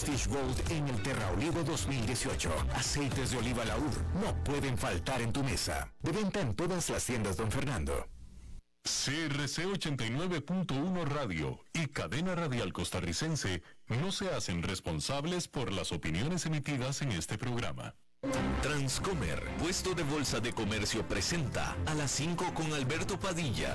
Prestige Gold en el Terra Olivo 2018. Aceites de oliva laúd no pueden faltar en tu mesa. De venta en todas las tiendas, don Fernando. CRC 89.1 Radio y Cadena Radial Costarricense no se hacen responsables por las opiniones emitidas en este programa. Transcomer, puesto de bolsa de comercio, presenta a las 5 con Alberto Padilla.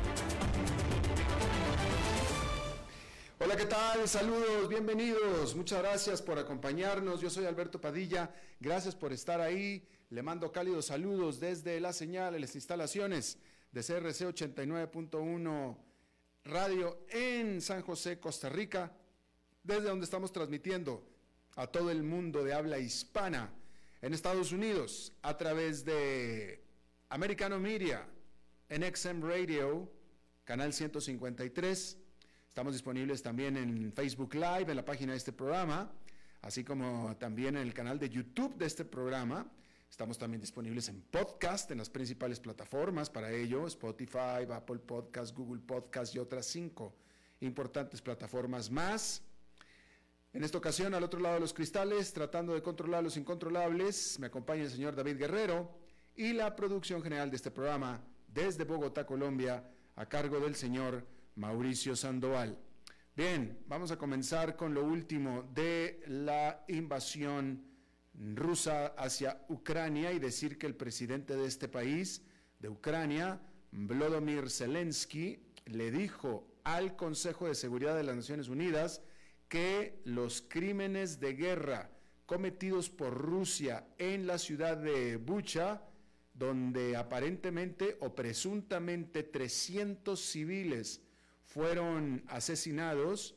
Hola, ¿qué tal? Saludos, bienvenidos. Muchas gracias por acompañarnos. Yo soy Alberto Padilla. Gracias por estar ahí. Le mando cálidos saludos desde la señal, las instalaciones de CRC 89.1 Radio en San José, Costa Rica, desde donde estamos transmitiendo a todo el mundo de habla hispana en Estados Unidos a través de Americano Media, en XM Radio, canal 153 Estamos disponibles también en Facebook Live, en la página de este programa, así como también en el canal de YouTube de este programa. Estamos también disponibles en podcast, en las principales plataformas para ello, Spotify, Apple Podcast, Google Podcast y otras cinco importantes plataformas más. En esta ocasión, al otro lado de los cristales, tratando de controlar los incontrolables, me acompaña el señor David Guerrero y la producción general de este programa desde Bogotá, Colombia, a cargo del señor Mauricio Sandoval. Bien, vamos a comenzar con lo último de la invasión rusa hacia Ucrania y decir que el presidente de este país, de Ucrania, Volodymyr Zelensky, le dijo al Consejo de Seguridad de las Naciones Unidas que los crímenes de guerra cometidos por Rusia en la ciudad de Bucha, donde aparentemente o presuntamente 300 civiles fueron asesinados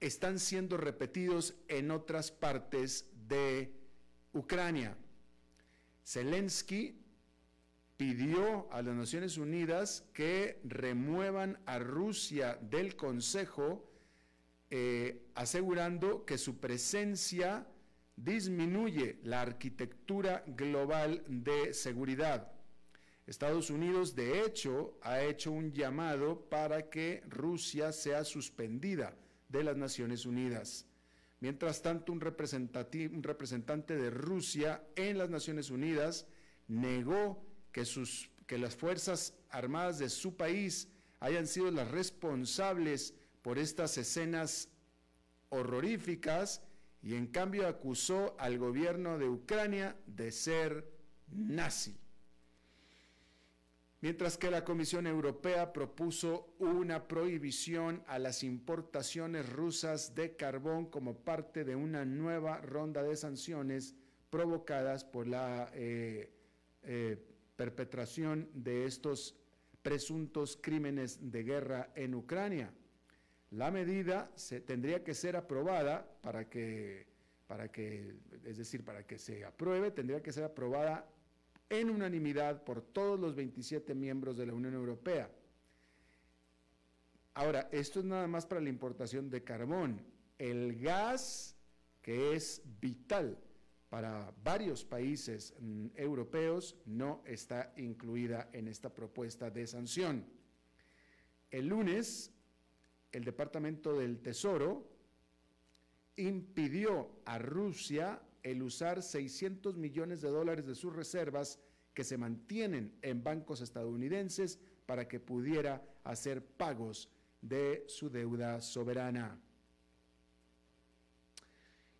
están siendo repetidos en otras partes de Ucrania. Zelensky pidió a las Naciones Unidas que remuevan a Rusia del Consejo, eh, asegurando que su presencia disminuye la arquitectura global de seguridad. Estados Unidos, de hecho, ha hecho un llamado para que Rusia sea suspendida de las Naciones Unidas. Mientras tanto, un, representante de Rusia en las Naciones Unidas negó que, las Fuerzas Armadas de su país hayan sido las responsables por estas escenas horroríficas y en cambio acusó al gobierno de Ucrania de ser nazi mientras que la Comisión Europea propuso una prohibición a las importaciones rusas de carbón como parte de una nueva ronda de sanciones provocadas por la eh, eh, perpetración de estos presuntos crímenes de guerra en Ucrania. La medida se, tendría que ser aprobada para que, para que, es decir, para que se apruebe, tendría que ser aprobada en unanimidad por todos los 27 miembros de la Unión Europea. Ahora, esto es nada más para la importación de carbón. El gas, que es vital para varios países mm, europeos, no está incluida en esta propuesta de sanción. El lunes, el Departamento del Tesoro impidió a Rusia el usar 600 millones de dólares de sus reservas que se mantienen en bancos estadounidenses para que pudiera hacer pagos de su deuda soberana.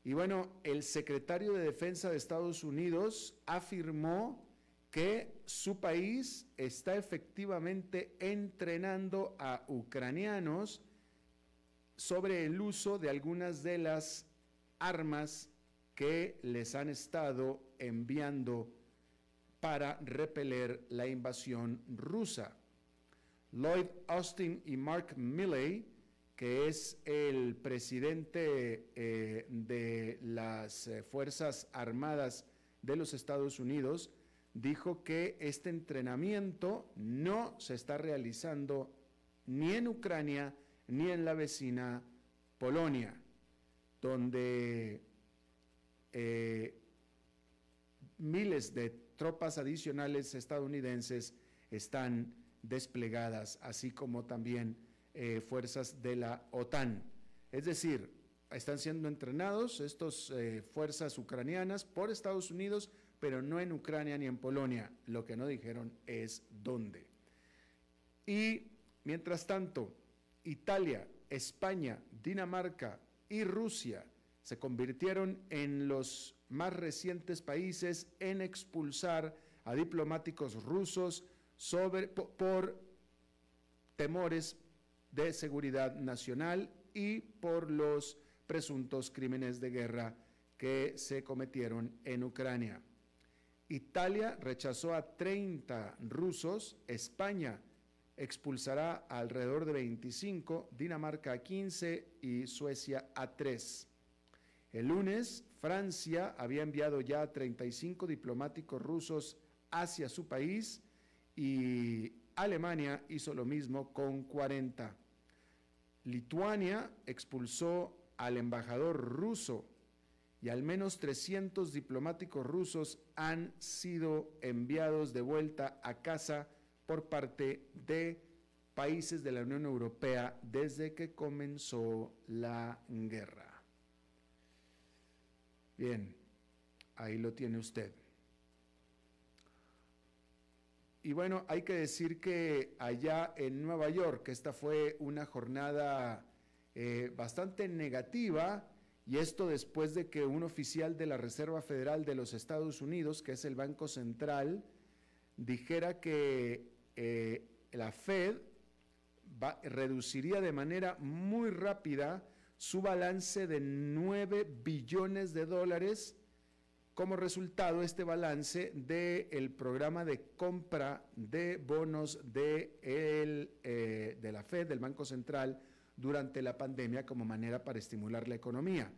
Y bueno, el secretario de Defensa de Estados Unidos afirmó que su país está efectivamente entrenando a ucranianos sobre el uso de algunas de las armas que les han estado enviando para repeler la invasión rusa. Lloyd Austin y Mark Milley, que es el presidente eh, de las eh, Fuerzas Armadas de los Estados Unidos, dijo que este entrenamiento no se está realizando ni en Ucrania ni en la vecina Polonia, donde eh, miles de tropas adicionales estadounidenses están desplegadas, así como también eh, fuerzas de la OTAN. Es decir, están siendo entrenados estas eh, fuerzas ucranianas por Estados Unidos, pero no en Ucrania ni en Polonia. Lo que no dijeron es dónde. Y mientras tanto, Italia, España, Dinamarca y Rusia se convirtieron en los más recientes países en expulsar a diplomáticos rusos sobre, por, temores de seguridad nacional y por los presuntos crímenes de guerra que se cometieron en Ucrania. Italia rechazó a 30 rusos, España expulsará alrededor de 25, Dinamarca a 15 y Suecia a 3. El lunes, Francia había enviado ya 35 diplomáticos rusos hacia su país y Alemania hizo lo mismo con 40. Lituania expulsó al embajador ruso y al menos 300 diplomáticos rusos han sido enviados de vuelta a casa por parte de países de la Unión Europea desde que comenzó la guerra. Bien, ahí lo tiene usted. Y bueno, hay que decir que allá en Nueva York, esta fue una jornada eh, bastante negativa, y esto después de que un oficial de la Reserva Federal de los Estados Unidos, que es el Banco Central, dijera que eh, la Fed reduciría de manera muy rápida su balance de 9 billones de dólares como resultado este balance del programa de compra de bonos de, eh, de la Fed, del Banco Central, durante la pandemia como manera para estimular la economía.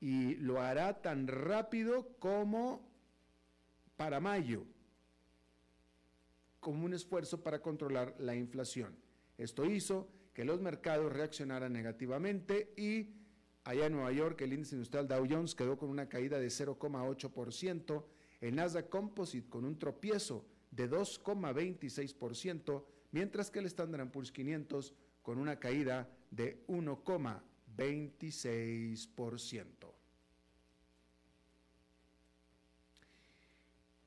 Y lo hará tan rápido como para mayo, como un esfuerzo para controlar la inflación. Esto hizo que los mercados reaccionaran negativamente y allá en Nueva York el índice industrial Dow Jones quedó con una caída de 0,8%, el Nasdaq Composite con un tropiezo de 2,26%, mientras que el Standard Poor's 500 con una caída de 1,26%.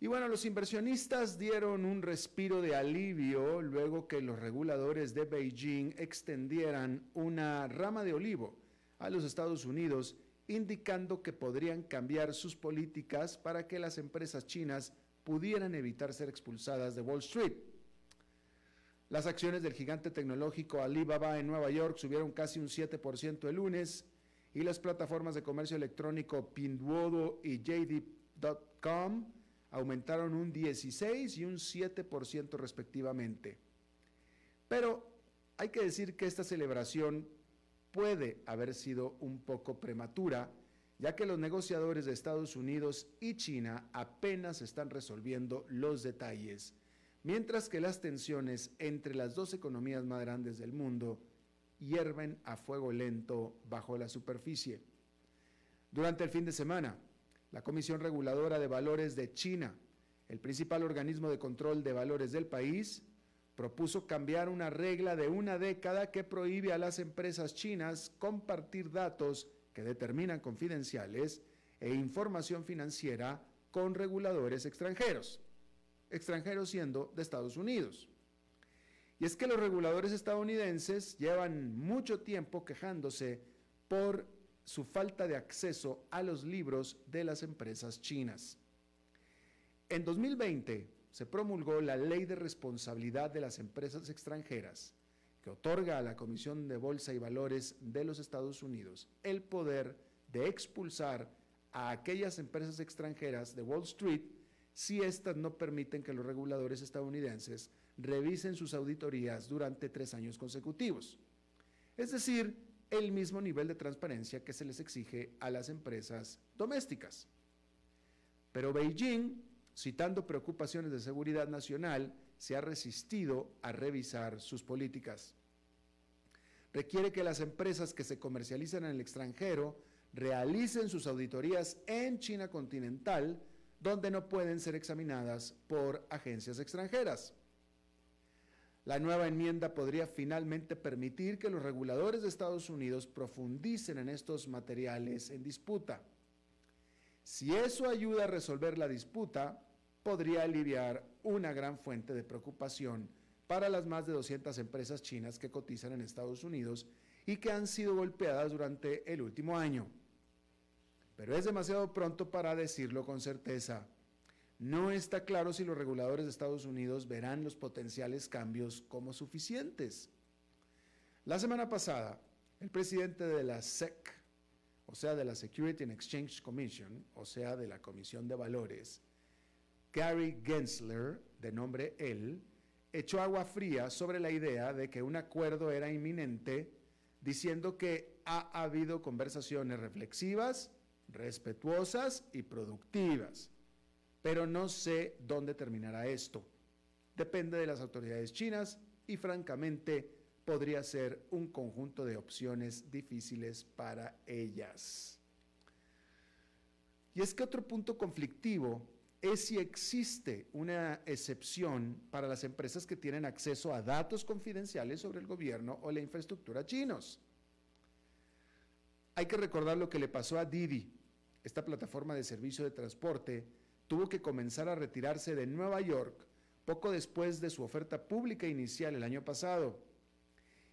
Y bueno, los inversionistas dieron un respiro de alivio luego que los reguladores de Beijing extendieran una rama de olivo a los Estados Unidos, indicando que podrían cambiar sus políticas para que las empresas chinas pudieran evitar ser expulsadas de Wall Street. Las acciones del gigante tecnológico Alibaba en Nueva York subieron casi un 7% el lunes y las plataformas de comercio electrónico Pinduoduo y JD.com aumentaron un 16 y un 7% respectivamente. Pero hay que decir que esta celebración puede haber sido un poco prematura, ya que los negociadores de Estados Unidos y China apenas están resolviendo los detalles, mientras que las tensiones entre las dos economías más grandes del mundo hierven a fuego lento bajo la superficie. Durante el fin de semana, la Comisión Reguladora de Valores de China, el principal organismo de control de valores del país, propuso cambiar una regla de una década que prohíbe a las empresas chinas compartir datos que determinan confidenciales e información financiera con reguladores extranjeros, extranjeros siendo de Estados Unidos. Y es que los reguladores estadounidenses llevan mucho tiempo quejándose por su falta de acceso a los libros de las empresas chinas. En 2020 se promulgó la Ley de Responsabilidad de las Empresas Extranjeras, que otorga a la Comisión de Bolsa y Valores de los Estados Unidos el poder de expulsar a aquellas empresas extranjeras de Wall Street si éstas no permiten que los reguladores estadounidenses revisen sus auditorías durante tres años consecutivos. es decir, el mismo nivel de transparencia que se les exige a las empresas domésticas. Pero Beijing, citando preocupaciones de seguridad nacional, se ha resistido a revisar sus políticas. Requiere que las empresas que se comercializan en el extranjero realicen sus auditorías en China continental, donde no pueden ser examinadas por agencias extranjeras. La nueva enmienda podría finalmente permitir que los reguladores de Estados Unidos profundicen en estos materiales en disputa. Si eso ayuda a resolver la disputa, podría aliviar una gran fuente de preocupación para las más de 200 empresas chinas que cotizan en Estados Unidos y que han sido golpeadas durante el último año. Pero es demasiado pronto para decirlo con certeza. No está claro si los reguladores de Estados Unidos verán los potenciales cambios como suficientes. La semana pasada, el presidente de la SEC, o sea, de la Security and Exchange Commission, o sea, de la Comisión de Valores, Gary Gensler, de nombre él, echó agua fría sobre la idea de que un acuerdo era inminente, diciendo que ha habido conversaciones reflexivas, respetuosas y productivas pero no sé dónde terminará esto. Depende de las autoridades chinas y francamente podría ser un conjunto de opciones difíciles para ellas. Y es que otro punto conflictivo es si existe una excepción para las empresas que tienen acceso a datos confidenciales sobre el gobierno o la infraestructura chinos. Hay que recordar lo que le pasó a Didi, esta plataforma de servicio de transporte tuvo que comenzar a retirarse de Nueva York poco después de su oferta pública inicial el año pasado.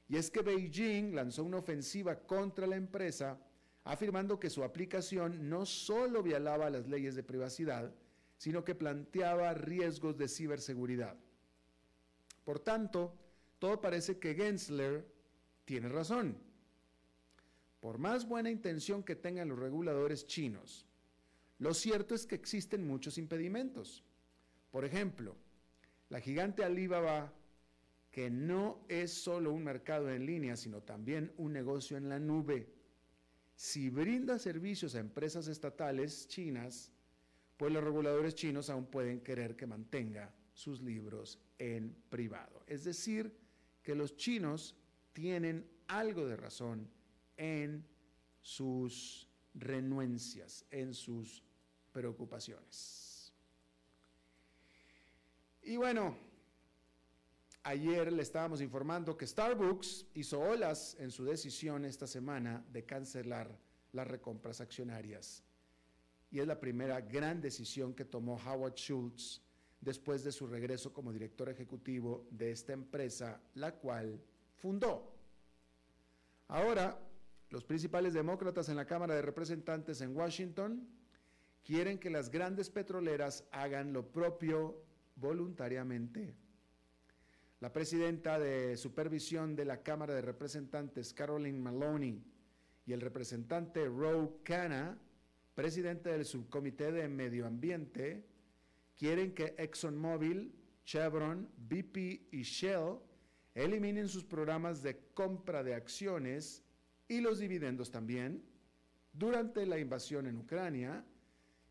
Y es que Beijing lanzó una ofensiva contra la empresa, afirmando que su aplicación no solo violaba las leyes de privacidad, sino que planteaba riesgos de ciberseguridad. Por tanto, todo parece que Gensler tiene razón. Por más buena intención que tengan los reguladores chinos, lo cierto es que existen muchos impedimentos. Por ejemplo, la gigante Alibaba, que no es solo un mercado en línea, sino también un negocio en la nube, si brinda servicios a empresas estatales chinas, pues los reguladores chinos aún pueden querer que mantenga sus libros en privado. Es decir, que los chinos tienen algo de razón en sus renuencias, en sus preocupaciones. Y bueno, ayer le estábamos informando que Starbucks hizo olas en su decisión esta semana de cancelar las recompras accionarias. Y es la primera gran decisión que tomó Howard Schultz después de su regreso como director ejecutivo de esta empresa, la cual fundó. Ahora, los principales demócratas en la Cámara de Representantes en Washington quieren que las grandes petroleras hagan lo propio voluntariamente. La presidenta de supervisión de la Cámara de Representantes, Caroline Maloney, y el representante Roe Canna, presidente del subcomité de medio ambiente, quieren que ExxonMobil, Chevron, BP y Shell eliminen sus programas de compra de acciones y los dividendos también durante la invasión en Ucrania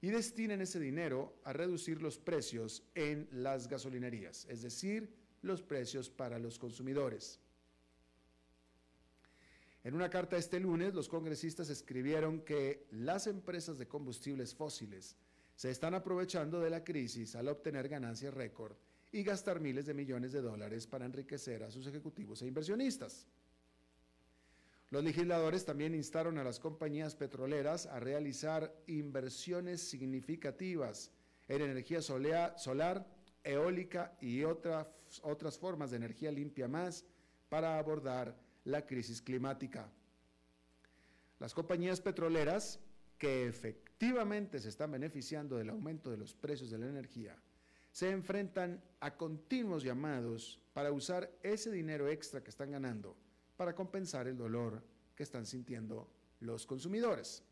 y destinen ese dinero a reducir los precios en las gasolinerías, es decir, los precios para los consumidores. En una carta este lunes, los congresistas escribieron que las empresas de combustibles fósiles se están aprovechando de la crisis al obtener ganancias récord y gastar miles de millones de dólares para enriquecer a sus ejecutivos e inversionistas. Los legisladores también instaron a las compañías petroleras a realizar inversiones significativas en energía solar, eólica y otras, otras formas de energía limpia más para abordar la crisis climática. Las compañías petroleras, que efectivamente se están beneficiando del aumento de los precios de la energía, se enfrentan a continuos llamados para usar ese dinero extra que están ganando para compensar el dolor que están sintiendo los consumidores.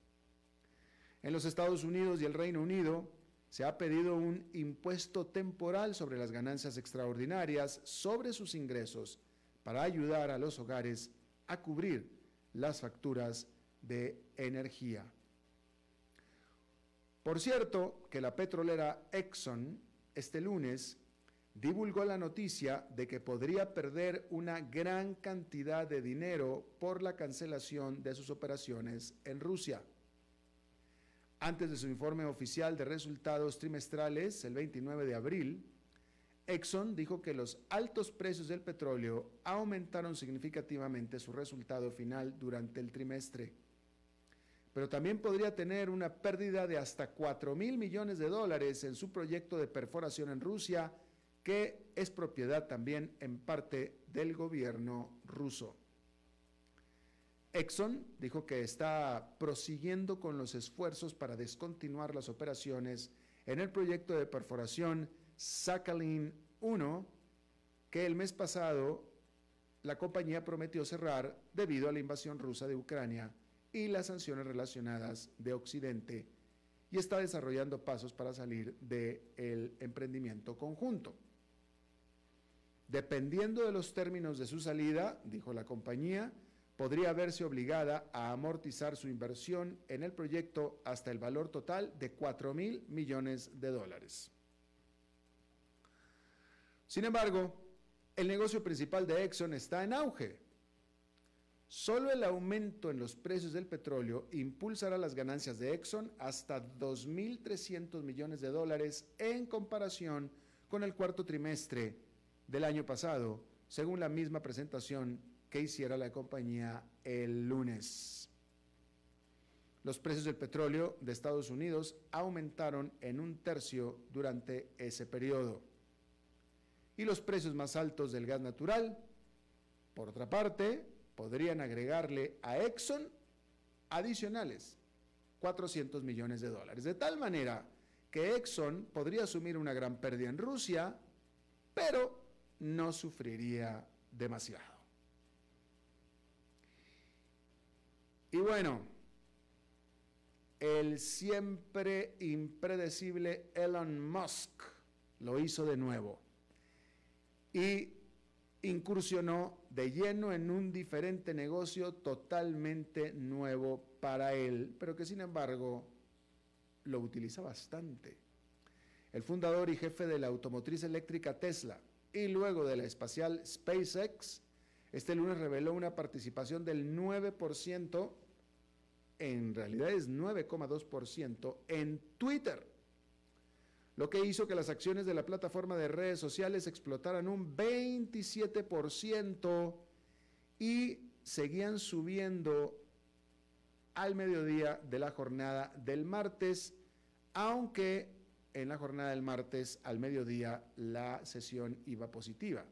En los Estados Unidos y el Reino Unido se ha pedido un impuesto temporal sobre las ganancias extraordinarias sobre sus ingresos para ayudar a los hogares a cubrir las facturas de energía. Por cierto, que la petrolera Exxon este lunes divulgó la noticia de que podría perder una gran cantidad de dinero por la cancelación de sus operaciones en Rusia. Antes de su informe oficial de resultados trimestrales, el 29 de abril, Exxon dijo que los altos precios del petróleo aumentaron significativamente su resultado final durante el trimestre pero también podría tener una pérdida de hasta 4 mil millones de dólares en su proyecto de perforación en Rusia, que es propiedad también en parte del gobierno ruso. Exxon dijo que está prosiguiendo con los esfuerzos para descontinuar las operaciones en el proyecto de perforación Sakhalin 1, que el mes pasado la compañía prometió cerrar debido a la invasión rusa de Ucrania y las sanciones relacionadas de Occidente y está desarrollando pasos para salir del emprendimiento conjunto. Dependiendo de los términos de su salida, dijo la compañía, podría verse obligada a amortizar su inversión en el proyecto hasta el valor total de 4 mil millones de dólares. Sin embargo, el negocio principal de Exxon está en auge Solo el aumento en los precios del petróleo impulsará las ganancias de Exxon hasta 2.300 millones de dólares en comparación con el cuarto trimestre del año pasado, según la misma presentación que hiciera la compañía el lunes. Los precios del petróleo de Estados Unidos aumentaron en un tercio durante ese periodo. Y los precios más altos del gas natural, por otra parte, podrían agregarle a Exxon adicionales 400 millones de dólares. De tal manera que Exxon podría asumir una gran pérdida en Rusia, pero no sufriría demasiado. Y bueno, el siempre impredecible Elon Musk lo hizo de nuevo. Y incursionó de lleno en un diferente negocio totalmente nuevo para él, pero que sin embargo lo utiliza bastante. El fundador y jefe de la automotriz eléctrica Tesla y luego de la espacial SpaceX, este lunes reveló una participación del 9%, en realidad es 9,2% en Twitter lo que hizo que las acciones de la plataforma de redes sociales explotaran un 27% y seguían subiendo al mediodía de la jornada del martes, aunque en la jornada del martes al mediodía la sesión iba positiva.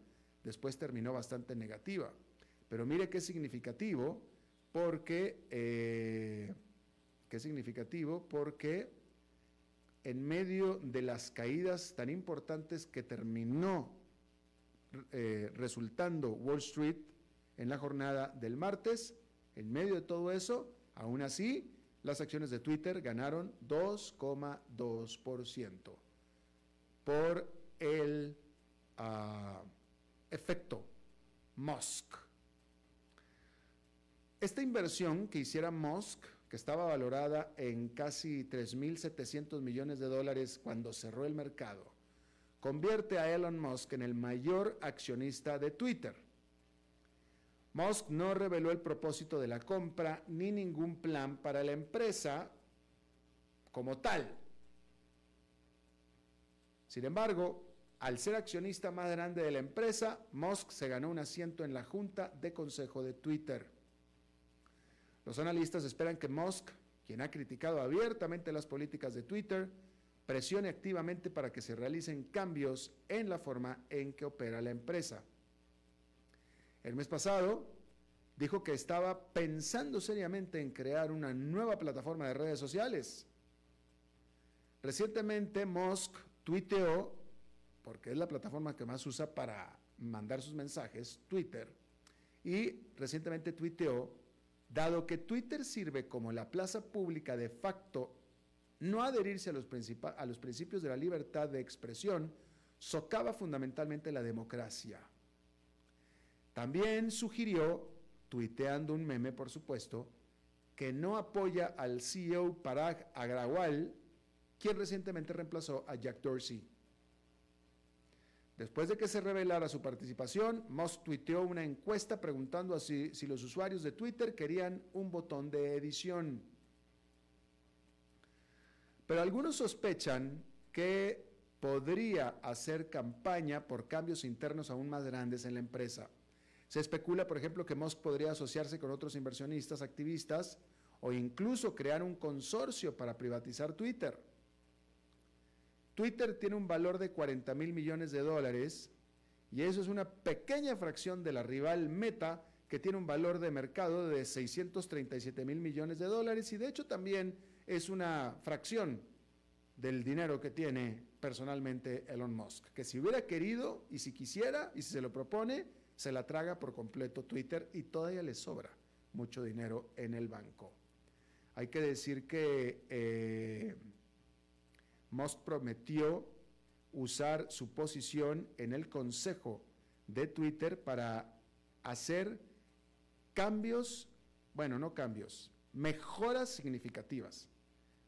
Después terminó bastante negativa. Pero mire qué significativo, porque, eh, qué significativo, porque en medio de las caídas tan importantes que terminó eh, resultando Wall Street en la jornada del martes, en medio de todo eso, aún así, las acciones de Twitter ganaron 2,2% por el ah, efecto Musk. Esta inversión que hiciera Musk que estaba valorada en casi 3.700 millones de dólares cuando cerró el mercado, convierte a Elon Musk en el mayor accionista de Twitter. Musk no reveló el propósito de la compra ni ningún plan para la empresa como tal. Sin embargo, al ser accionista más grande de la empresa, Musk se ganó un asiento en la junta de consejo de Twitter. Los analistas esperan que Musk, quien ha criticado abiertamente las políticas de Twitter, presione activamente para que se realicen cambios en la forma en que opera la empresa. El mes pasado dijo que estaba pensando seriamente en crear una nueva plataforma de redes sociales. Recientemente Musk tuiteó, porque es la plataforma que más usa para mandar sus mensajes, Twitter, y recientemente tuiteó Dado que Twitter sirve como la plaza pública de facto, no adherirse a los, a los principios de la libertad de expresión socava fundamentalmente la democracia. También sugirió tuiteando un meme, por supuesto, que no apoya al CEO Parag Agrawal, quien recientemente reemplazó a Jack Dorsey. Después de que se revelara su participación, Musk tuiteó una encuesta preguntando si, si los usuarios de Twitter querían un botón de edición. Pero algunos sospechan que podría hacer campaña por cambios internos aún más grandes en la empresa. Se especula, por ejemplo, que Musk podría asociarse con otros inversionistas activistas o incluso crear un consorcio para privatizar Twitter. Twitter tiene un valor de 40 mil millones de dólares y eso es una pequeña fracción de la rival Meta que tiene un valor de mercado de 637 mil millones de dólares y de hecho también es una fracción del dinero que tiene personalmente Elon Musk, que si hubiera querido y si quisiera y si se lo propone, se la traga por completo Twitter y todavía le sobra mucho dinero en el banco. Hay que decir que eh, Musk prometió usar su posición en el consejo de Twitter para hacer cambios, bueno, no cambios, mejoras significativas.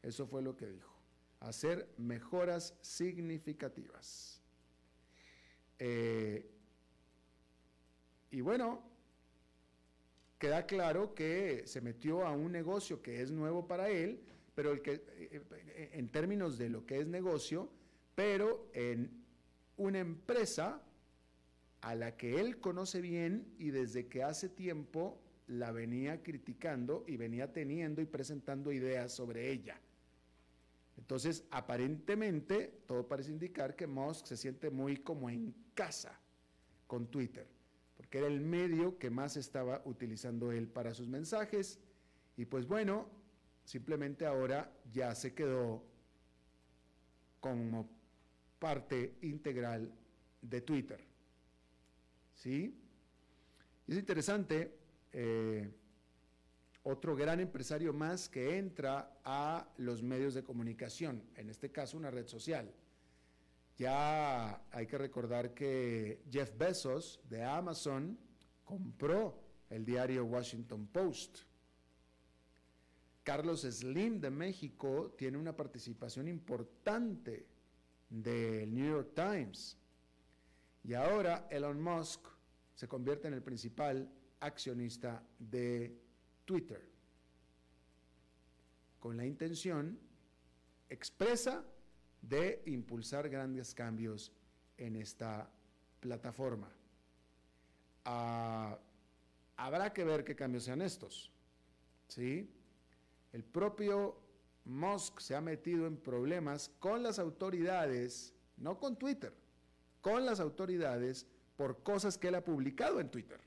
Eso fue lo que dijo, hacer mejoras significativas. Eh, y bueno, queda claro que se metió a un negocio que es nuevo para él, pero el que, eh, en términos de lo que es negocio, pero en una empresa a la que él conoce bien y desde que hace tiempo la venía criticando y venía teniendo y presentando ideas sobre ella. Entonces, aparentemente, todo parece indicar que Musk se siente muy como en casa con Twitter, porque era el medio que más estaba utilizando él para sus mensajes. Y pues bueno, simplemente ahora ya se quedó como parte integral de Twitter. ¿Sí? Y es interesante, eh, otro gran empresario más que entra a los medios de comunicación, en este caso una red social. Ya hay que recordar que Jeff Bezos de Amazon compró el diario Washington Post. Carlos Slim de México tiene una participación importante del New York Times. Y ahora Elon Musk se convierte en el principal accionista de Twitter, con la intención expresa de impulsar grandes cambios en esta plataforma. Ah, habrá que ver qué cambios sean estos. ¿sí? El propio Musk se ha metido en problemas con las autoridades, no con Twitter, con las autoridades por cosas que él ha publicado en Twitter.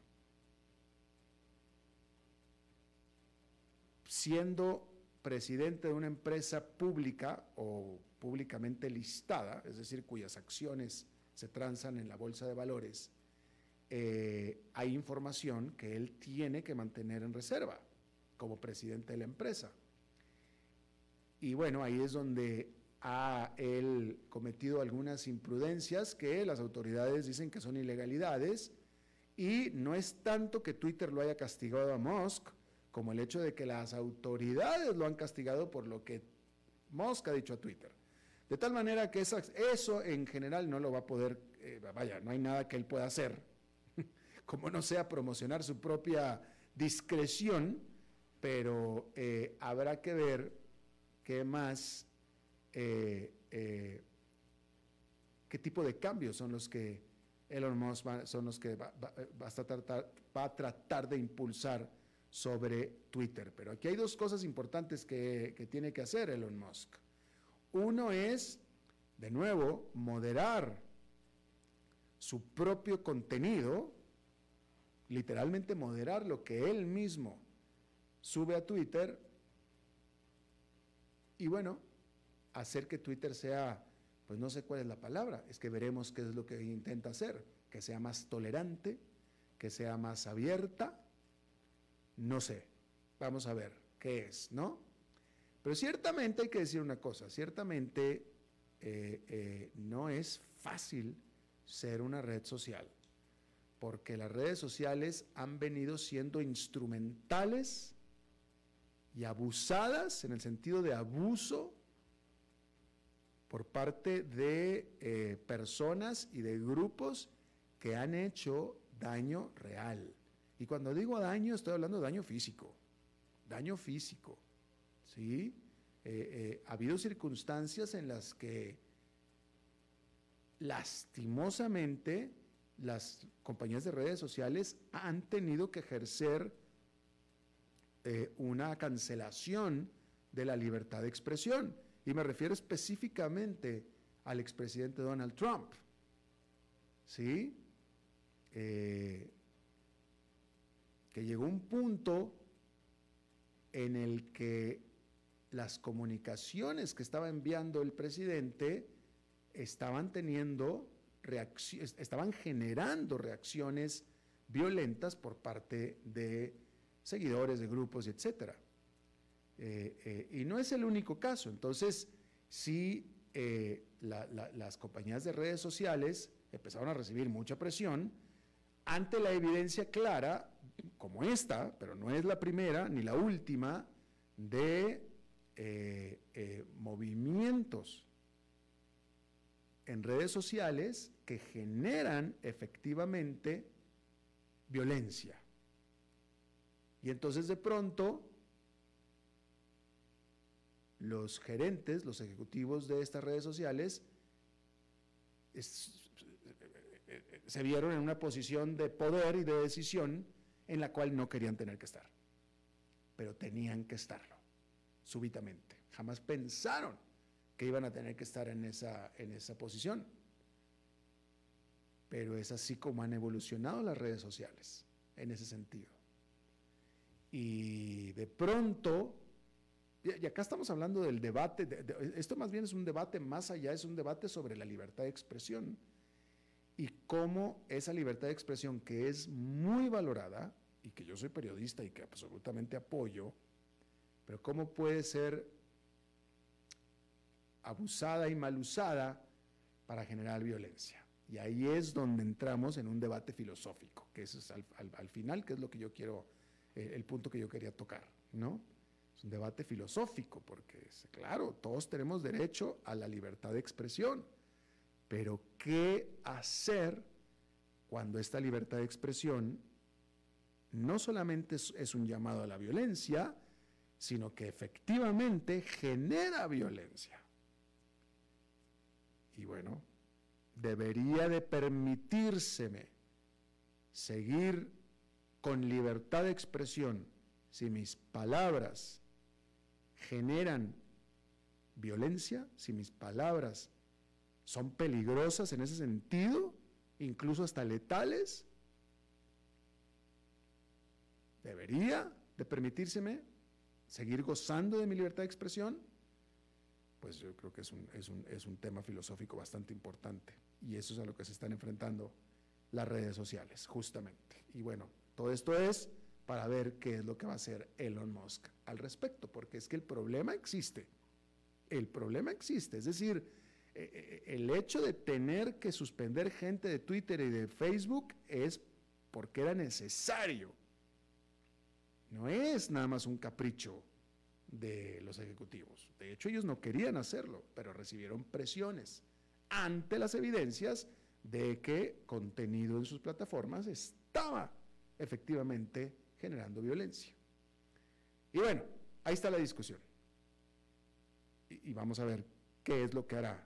Siendo presidente de una empresa pública o públicamente listada, es decir, cuyas acciones se transan en la bolsa de valores, eh, hay información que él tiene que mantener en reserva como presidente de la empresa. Y bueno, ahí es donde ha él cometido algunas imprudencias que las autoridades dicen que son ilegalidades y no es tanto que Twitter lo haya castigado a Musk como el hecho de que las autoridades lo han castigado por lo que Musk ha dicho a Twitter. De tal manera que eso en general no lo va a poder, eh, vaya, no hay nada que él pueda hacer, como no sea promocionar su propia discreción, pero eh, habrá que ver qué más, eh, qué tipo de cambios son los que Elon Musk son los que va a tratar de impulsar sobre Twitter. Pero aquí hay dos cosas importantes que, que tiene que hacer Elon Musk. Uno es, de nuevo, moderar su propio contenido, literalmente moderar lo que él mismo sube a Twitter y bueno, hacer que Twitter sea, pues no sé cuál es la palabra, es que veremos qué es lo que intenta hacer, que sea más tolerante, que sea más abierta, no sé, vamos a ver qué es, ¿no? Pero ciertamente hay que decir una cosa, ciertamente eh, eh, no es fácil ser una red social. porque las redes sociales han venido siendo instrumentales y abusadas en el sentido de abuso por parte de eh, personas y de grupos que han hecho daño real. Y cuando digo daño, estoy hablando de daño físico, daño físico, ¿sí? Eh, eh, ha habido circunstancias en las que lastimosamente las compañías de redes sociales han tenido que ejercer eh, una cancelación de la libertad de expresión. Y me refiero específicamente al expresidente Donald Trump. ¿Sí? Que llegó un punto en el que las comunicaciones que estaba enviando el presidente estaban teniendo estaban generando reacciones violentas por parte de seguidores de grupos, etcétera. Eh, eh, y no es el único caso. Entonces, sí, eh, las compañías de redes sociales empezaron a recibir mucha presión ante la evidencia clara, como esta, pero no es la primera ni la última, de eh, eh, movimientos en redes sociales que generan efectivamente violencia. Y entonces de pronto los gerentes, los ejecutivos de estas redes sociales se vieron en una posición de poder y de decisión en la cual no querían tener que estar, pero tenían que estarlo súbitamente. Jamás pensaron que iban a tener que estar en esa, en esa posición. Pero es así como han evolucionado las redes sociales, en ese sentido. Y de pronto, y acá estamos hablando del debate, esto más bien es un debate más allá, es un debate sobre la libertad de expresión y cómo esa libertad de expresión que es muy valorada y que yo soy periodista y que absolutamente apoyo, pero ¿cómo puede ser abusada y mal usada para generar violencia? Y ahí es donde entramos en un debate filosófico, que es al, final, que es lo que yo quiero, eh, el punto que yo quería tocar, ¿no? Es un debate filosófico, porque, claro, todos tenemos derecho a la libertad de expresión, pero ¿qué hacer cuando esta libertad de expresión no solamente es un llamado a la violencia, sino que efectivamente genera violencia. Y bueno, debería de permitírseme seguir con libertad de expresión si mis palabras generan violencia, si mis palabras son peligrosas en ese sentido, incluso hasta letales, debería de permitírseme seguir gozando de mi libertad de expresión, pues yo creo que es un, es un, es un tema filosófico bastante importante. Y eso es a lo que se están enfrentando las redes sociales, justamente. Y bueno, todo esto es para ver qué es lo que va a hacer Elon Musk al respecto, porque es que el problema existe. El problema existe. Es decir, el hecho de tener que suspender gente de Twitter y de Facebook es porque era necesario no es nada más un capricho de los ejecutivos. De hecho, ellos no querían hacerlo, pero recibieron presiones ante las evidencias de que contenido en sus plataformas estaba efectivamente generando violencia. Y bueno, ahí está la discusión. Y, vamos a ver qué es lo que hará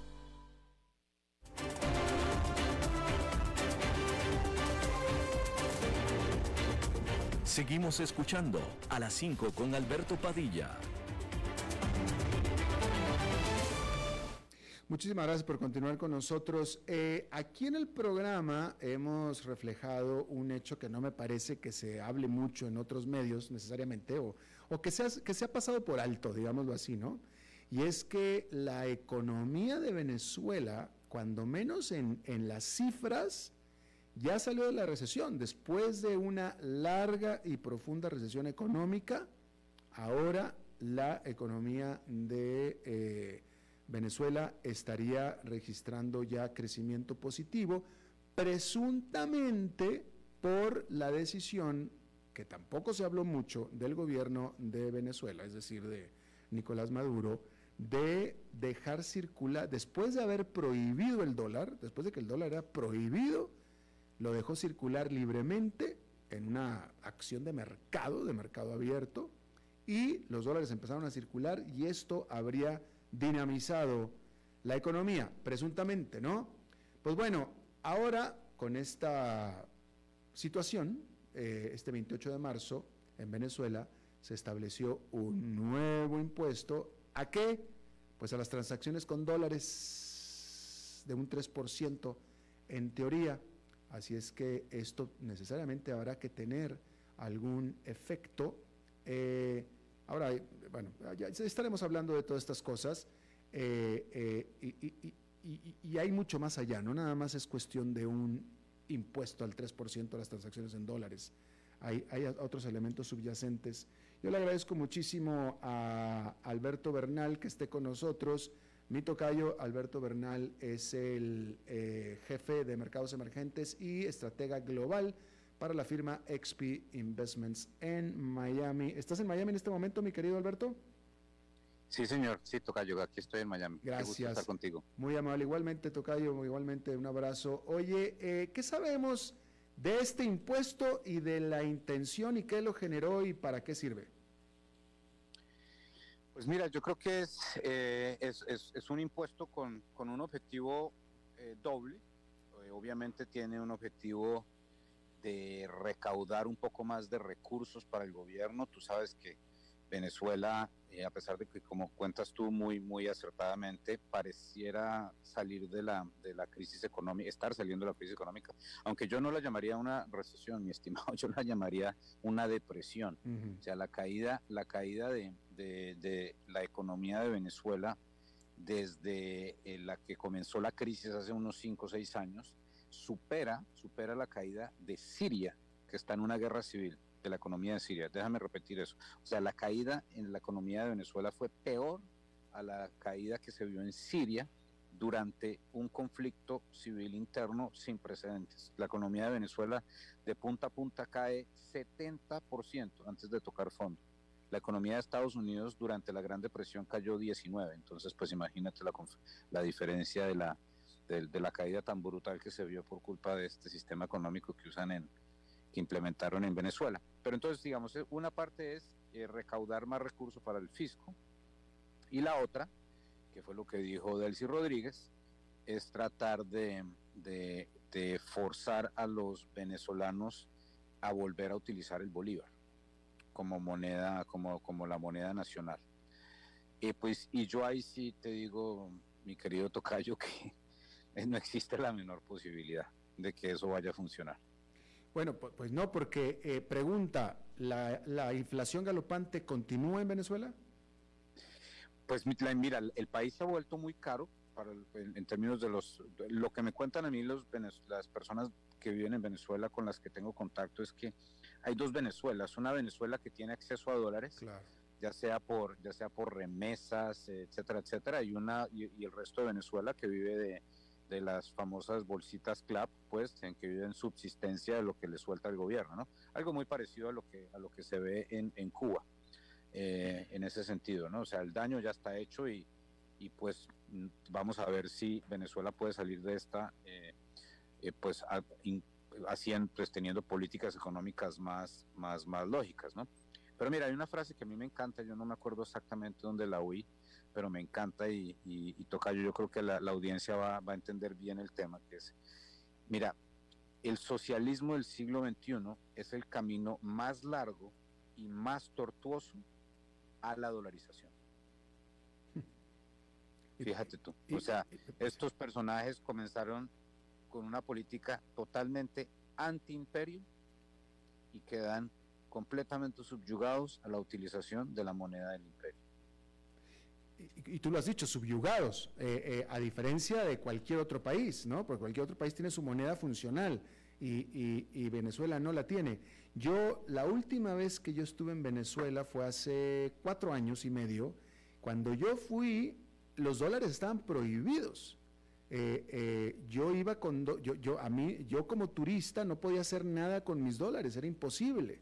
Seguimos escuchando a las 5 con Alberto Padilla. Muchísimas gracias por continuar con nosotros. Eh, aquí en el programa hemos reflejado un hecho que no me parece que se hable mucho en otros medios necesariamente, o, que, que se ha pasado por alto, digámoslo así, ¿no? Y es que la economía de Venezuela, cuando menos en, las cifras, ya salió de la recesión. Después de una larga y profunda recesión económica, ahora la economía de... Eh, Venezuela estaría registrando ya crecimiento positivo, presuntamente por la decisión, que tampoco se habló mucho, del gobierno de Venezuela, es decir, de Nicolás Maduro, de dejar circular, después de haber prohibido el dólar, después de que el dólar era prohibido, lo dejó circular libremente en una acción de mercado, de mercado abierto, y los dólares empezaron a circular y esto habría dinamizado la economía, presuntamente, ¿no? Pues bueno, ahora con esta situación, eh, este 28 de marzo, en Venezuela, se estableció un nuevo impuesto. ¿A qué? Pues a las transacciones con dólares de un 3% en teoría. Así es que esto necesariamente habrá que tener algún efecto. Eh, ahora, bueno, ya estaremos hablando de todas estas cosas eh, eh, y, hay mucho más allá, no nada más es cuestión de un impuesto al 3% a las transacciones en dólares, hay otros elementos subyacentes. Yo le agradezco muchísimo a Alberto Bernal que esté con nosotros. Mi tocayo, Alberto Bernal, es el eh, jefe de mercados emergentes y estratega global para la firma XP Investments en Miami. ¿Estás en Miami en este momento, mi querido Alberto? Sí, señor, sí, Tocayo, aquí estoy en Miami. Gracias. estar contigo. Muy amable, igualmente, Tocayo, igualmente un abrazo. Oye, eh, ¿qué sabemos de este impuesto y de la intención y qué lo generó y para qué sirve? Pues mira, yo creo que es, eh, es, un impuesto con, un objetivo eh, doble. obviamente tiene un objetivo de recaudar un poco más de recursos para el gobierno. Tú sabes que Venezuela, eh, a pesar de que, como cuentas tú muy, muy acertadamente, pareciera salir de la, de la crisis económica, estar saliendo de la crisis económica, aunque yo no la llamaría una recesión, mi estimado, yo la llamaría una depresión. O sea, la caída, la caída de, de, la economía de Venezuela desde eh, la que comenzó la crisis hace unos 5 o 6 años, supera, supera la caída de Siria, que está en una guerra civil de la economía de Siria. Déjame repetir eso. O sea, la caída en la economía de Venezuela fue peor a la caída que se vio en Siria durante un conflicto civil interno sin precedentes. La economía de Venezuela de punta a punta cae 70% antes de tocar fondo. La economía de Estados Unidos durante la Gran Depresión cayó 19%. Entonces, pues imagínate la, la diferencia de la, de la caída tan brutal que se vio por culpa de este sistema económico que usan en, que implementaron en Venezuela. Pero entonces, digamos, eh, una parte es eh, recaudar más recursos para el fisco Y la otra, que fue lo que dijo Delcy Rodríguez, es tratar de, forzar a los venezolanos a volver a utilizar el bolívar como moneda, como, la moneda nacional. Y pues, y yo ahí sí te digo, mi querido Tocayo, que no existe la menor posibilidad de que eso vaya a funcionar. Bueno, pues, no, porque eh, pregunta, ¿la, ¿la, inflación galopante continúa en Venezuela? Pues mira, el país se ha vuelto muy caro para en, términos de los, lo que me cuentan a mí los las personas que viven en Venezuela con las que tengo contacto es que hay dos Venezuelas, una Venezuela que tiene acceso a dólares, ya sea por ya sea por remesas, etcétera, etcétera, y una y, el resto de Venezuela que vive de, de, las famosas bolsitas CLAP, pues, en que vive en subsistencia de lo que le suelta el gobierno, ¿no? Algo muy parecido a lo que a lo que se ve en, en Cuba, eh, en ese sentido, ¿no? O sea, el daño ya está hecho y, y pues vamos a ver si Venezuela puede salir de esta, eh, eh, pues haciendo, pues teniendo políticas económicas más, más, más lógicas, ¿no? Pero mira, hay una frase que a mí me encanta, yo no me acuerdo exactamente dónde la oí, pero me encanta y, y, toca, yo, yo creo que la, audiencia va, va, a entender bien el tema, que es, mira, el socialismo del siglo XXI es el camino más largo y más tortuoso a la dolarización. Fíjate tú. O sea, estos personajes comenzaron con una política totalmente anti-imperio y quedan completamente subyugados a la utilización de la moneda del imperio. Y, tú lo has dicho, subyugados, eh, eh, a diferencia de cualquier otro país, ¿no? Porque cualquier otro país tiene su moneda funcional y, y, Venezuela no la tiene. Yo, la última vez que yo estuve en Venezuela fue hace cuatro años y medio. Cuando yo fui, los dólares estaban prohibidos. Eh, yo iba con, yo, yo, a mí, yo como turista no podía hacer nada con mis dólares, era imposible.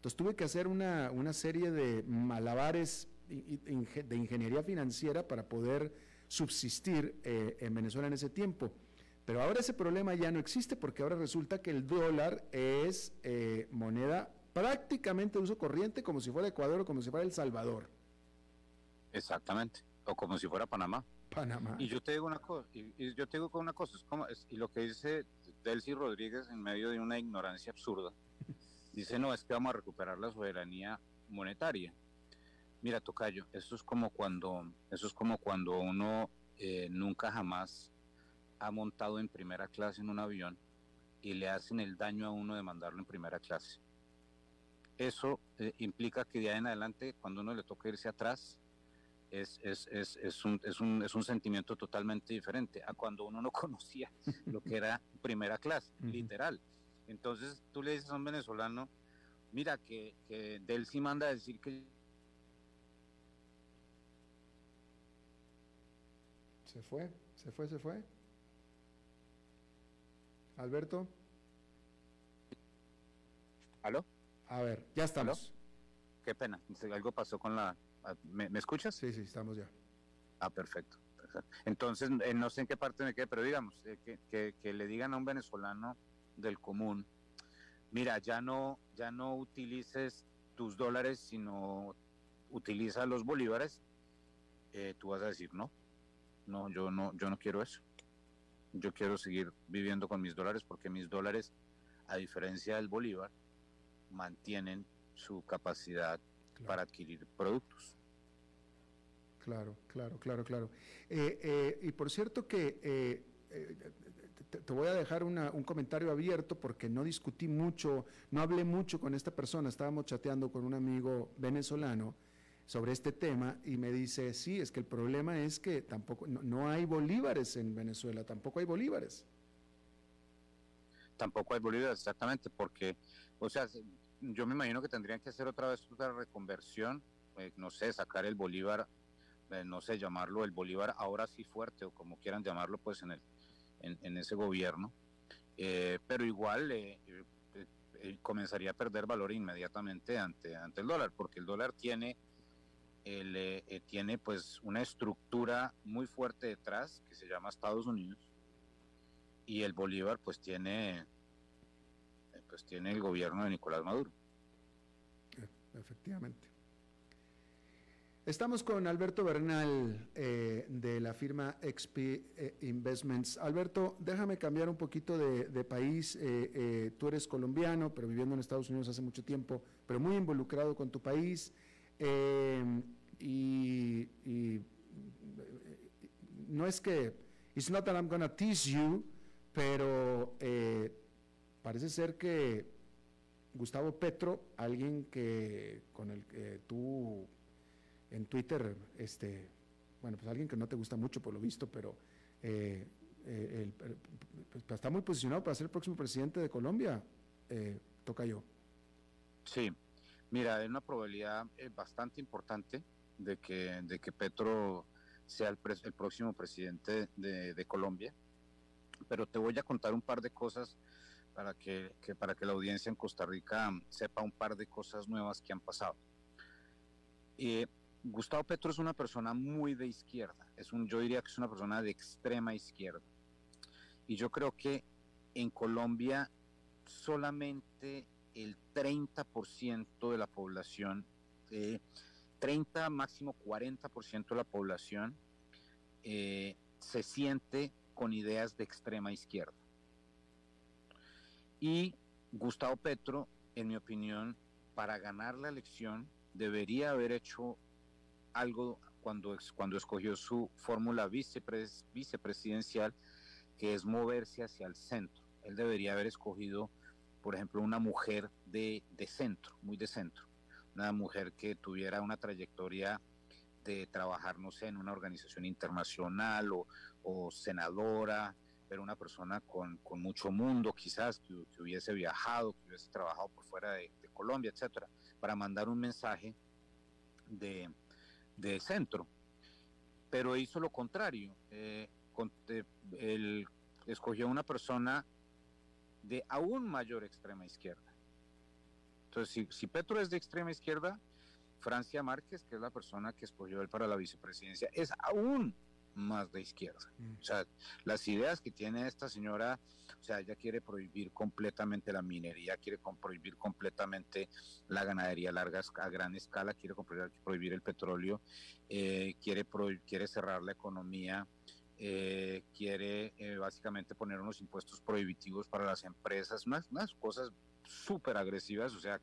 Entonces tuve que hacer una, serie de malabares de ingeniería financiera para poder subsistir eh, en Venezuela en ese tiempo. Pero ahora ese problema ya no existe porque ahora resulta que el dólar es moneda prácticamente de uso corriente como si fuera Ecuador o como si fuera El Salvador. Exactamente, o como si fuera Panamá. Panamá. Y yo te digo una cosa, y, yo te digo una cosa, es como, y lo que dice Delcy Rodríguez en medio de una ignorancia absurda, dice, no, es que vamos a recuperar la soberanía monetaria. Mira, Tocayo, eso es como cuando, eso es como cuando uno eh, nunca jamás ha montado en primera clase en un avión y le hacen el daño a uno de mandarlo en primera clase. Eso eh, implica que de ahí en adelante, cuando uno le toca irse atrás, es, es, es, es, un, es, un, es un sentimiento totalmente diferente a cuando uno no conocía lo que era primera clase, literal. Entonces tú le dices a un venezolano, mira que, que Delcy manda a decir que... Se fue, se fue, se fue. Alberto. ¿Aló? A ver, ya estamos. Qué pena, algo pasó con la, Ah, ¿Me, escuchas? Sí, sí, estamos ya. Ah, perfecto. Entonces, eh, no sé en qué parte me quedé, pero digamos, eh, que, le digan a un venezolano del común, mira, ya no, ya no utilices tus dólares, sino utiliza los bolívares, eh, tú vas a decir, no, no, yo no, yo no quiero eso. Yo quiero seguir viviendo con mis dólares porque mis dólares, a diferencia del bolívar, mantienen su capacidad para adquirir productos. Claro, claro, claro, claro. Eh, eh, y por cierto que eh, te, voy a dejar un comentario abierto porque no discutí mucho, no hablé mucho con esta persona, estábamos chateando con un amigo venezolano sobre este tema y me dice, sí, es que el problema es que tampoco, no, no hay bolívares en Venezuela, tampoco hay bolívares. Tampoco hay bolívares, exactamente, porque, o sea, yo me imagino que tendrían que hacer otra vez otra reconversión, eh, no sé, sacar el Bolívar, eh, no sé, llamarlo el Bolívar ahora sí fuerte o como quieran llamarlo, pues en, el, en, ese gobierno. Eh, pero igual comenzaría a perder valor inmediatamente ante, ante el dólar, porque el dólar tiene, el, tiene pues una estructura muy fuerte detrás que se llama Estados Unidos y el Bolívar pues tiene pues tiene el gobierno de Nicolás Maduro. Efectivamente. Estamos con Alberto Bernal eh, de la firma XP eh, Investments. Alberto, déjame cambiar un poquito de, país. Eh, tú eres colombiano, pero viviendo en Estados Unidos hace mucho tiempo, pero muy involucrado con tu país. Y, no es que, it's not that I'm gonna tease you, pero parece ser que Gustavo Petro, alguien que con el que tú en Twitter, este, bueno, pues alguien que no te gusta mucho por lo visto, pero eh, eh, pues, está muy posicionado para ser el próximo presidente de Colombia, eh, toca yo. Sí, mira, hay una probabilidad bastante importante de que, de que Petro sea el, próximo presidente de, Colombia, pero te voy a contar un par de cosas para que, que, para que la audiencia en Costa Rica sepa un par de cosas nuevas que han pasado. Eh, Gustavo Petro es una persona muy de izquierda, es un, yo diría que es una persona de extrema izquierda. Y yo creo que en Colombia solamente el 30% de la población, 30 máximo 40% de la población eh, se siente con ideas de extrema izquierda. Y Gustavo Petro, en mi opinión, para ganar la elección, debería haber hecho algo cuando, cuando escogió su fórmula vicepresidencial, que es moverse hacia el centro. Él debería haber escogido, por ejemplo, una mujer de, centro, muy de centro, una mujer que tuviera una trayectoria de trabajar, no sé, en una organización internacional o, senadora, pero una persona con, mucho mundo, quizás, que, hubiese viajado, que hubiese trabajado por fuera de, de Colombia, etcétera, para mandar un mensaje de, de centro, pero hizo lo contrario. Eh, él escogió una persona de aún mayor extrema izquierda. Entonces, si, si, Petro es de extrema izquierda, Francia Márquez, que es la persona que escogió él para la vicepresidencia, es aún más de izquierda. Mm. O sea, las ideas que tiene esta señora, o sea, ella quiere prohibir completamente la minería, quiere prohibir completamente la ganadería larga a gran escala, quiere prohibir el petróleo, eh, quiere, quiere cerrar la economía, eh, quiere eh, básicamente poner unos impuestos prohibitivos para las empresas, unas, cosas súper agresivas, o sea,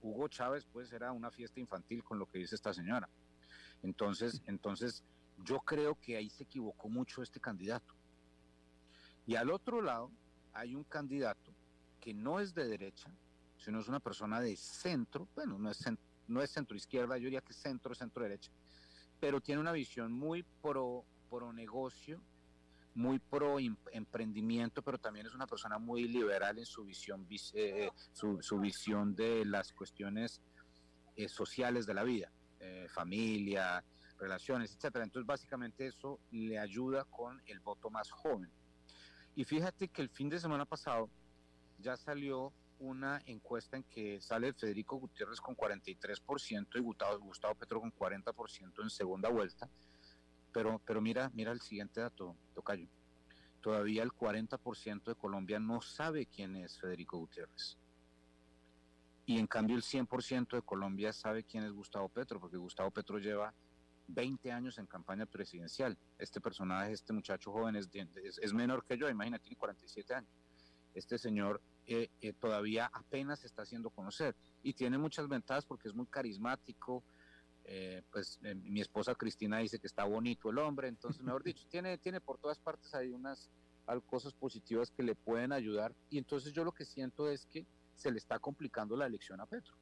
Hugo Chávez pues era una fiesta infantil con lo que dice esta señora. Entonces, entonces yo creo que ahí se equivocó mucho este candidato. Y al otro lado hay un candidato que no es de derecha, sino es una persona de centro, bueno, no es, no es centro izquierda, yo diría que centro, centro derecha, pero tiene una visión muy pro, pro negocio, muy pro emprendimiento, pero también es una persona muy liberal en su visión, eh, su, visión de las cuestiones eh, sociales de la vida, eh, familia, relaciones, etcétera. Entonces, básicamente eso le ayuda con el voto más joven. Y fíjate que el fin de semana pasado ya salió una encuesta en que sale Federico Gutiérrez con 43% y Gustavo, Gustavo Petro con 40% en segunda vuelta. Pero, pero mira, mira el siguiente dato, Tocayo. Todavía el 40% de Colombia no sabe quién es Federico Gutiérrez. Y en cambio el 100% de Colombia sabe quién es Gustavo Petro, porque Gustavo Petro lleva 20 años en campaña presidencial. Este personaje, este muchacho joven es, es, menor que yo, imagínate, tiene 47 años. Este señor eh, eh, todavía apenas se está haciendo conocer y tiene muchas ventajas porque es muy carismático. Eh, pues mi esposa Cristina dice que está bonito el hombre, entonces, mejor dicho, tiene, tiene por todas partes hay unas cosas positivas que le pueden ayudar y entonces yo lo que siento es que se le está complicando la elección a Petro.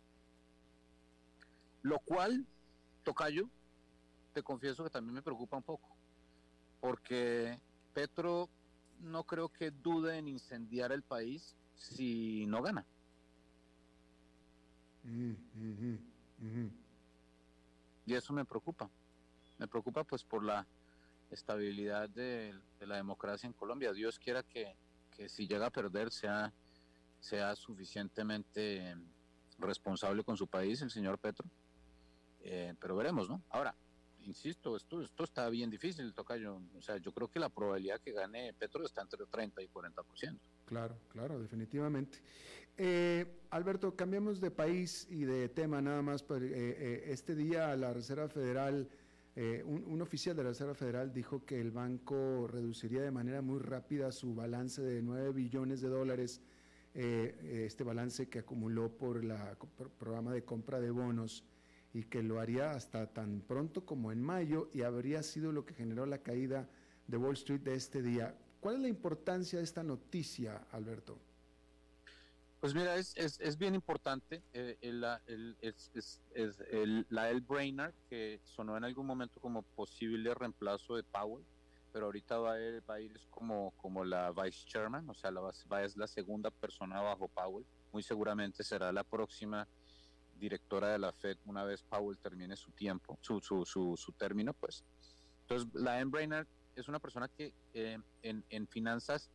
Lo cual, Tocayo, te confieso que también me preocupa un poco, porque Petro no creo que dude en incendiar el país si no gana. Mm, y eso me preocupa. Me preocupa pues por la estabilidad de, la democracia en Colombia. Dios quiera que, si llega a perder sea, sea suficientemente responsable con su país, el señor Petro. Eh, pero veremos, ¿no? Ahora, insisto, esto, esto está bien difícil, Tocayo. O sea, yo creo que la probabilidad que gane Petro está entre 30 y 40%. Claro, claro, definitivamente. Eh, Alberto, cambiamos de país y de tema nada más. Eh, eh, este día la Reserva Federal, un, oficial de la Reserva Federal dijo que el banco reduciría de manera muy rápida su balance de 9 billones de dólares, este balance que acumuló por el programa de compra de bonos y que lo haría hasta tan pronto como en mayo y habría sido lo que generó la caída de Wall Street de este día. ¿Cuál es la importancia de esta noticia, Alberto? Pues mira, es, es, bien importante eh, la, el, es, el, la El Brainerd, que sonó en algún momento como posible reemplazo de Powell, pero ahorita va a ir, va a ir como, como la Vice Chairman, o sea, la, va, es la segunda persona bajo Powell. Muy seguramente será la próxima directora de la Fed una vez Powell termine su tiempo, su, su, su, su término, pues. Entonces, la El Brainerd es una persona que eh, en, en finanzas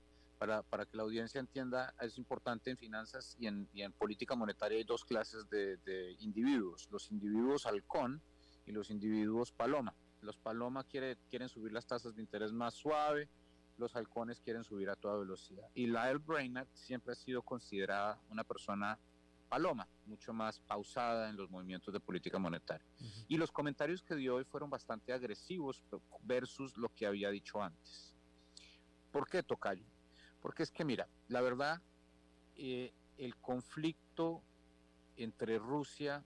para, que la audiencia entienda, es importante en finanzas y en, política monetaria hay dos clases de, individuos, los individuos halcón y los individuos paloma. Los paloma quiere, quieren subir las tasas de interés más suave, los halcones quieren subir a toda velocidad. Y Lyle Brainerd siempre ha sido considerada una persona paloma, mucho más pausada en los movimientos de política monetaria. Y los comentarios que dio hoy fueron bastante agresivos versus lo que había dicho antes. ¿Por qué, Tocayo? Porque es que, mira, la verdad, eh, el conflicto entre Rusia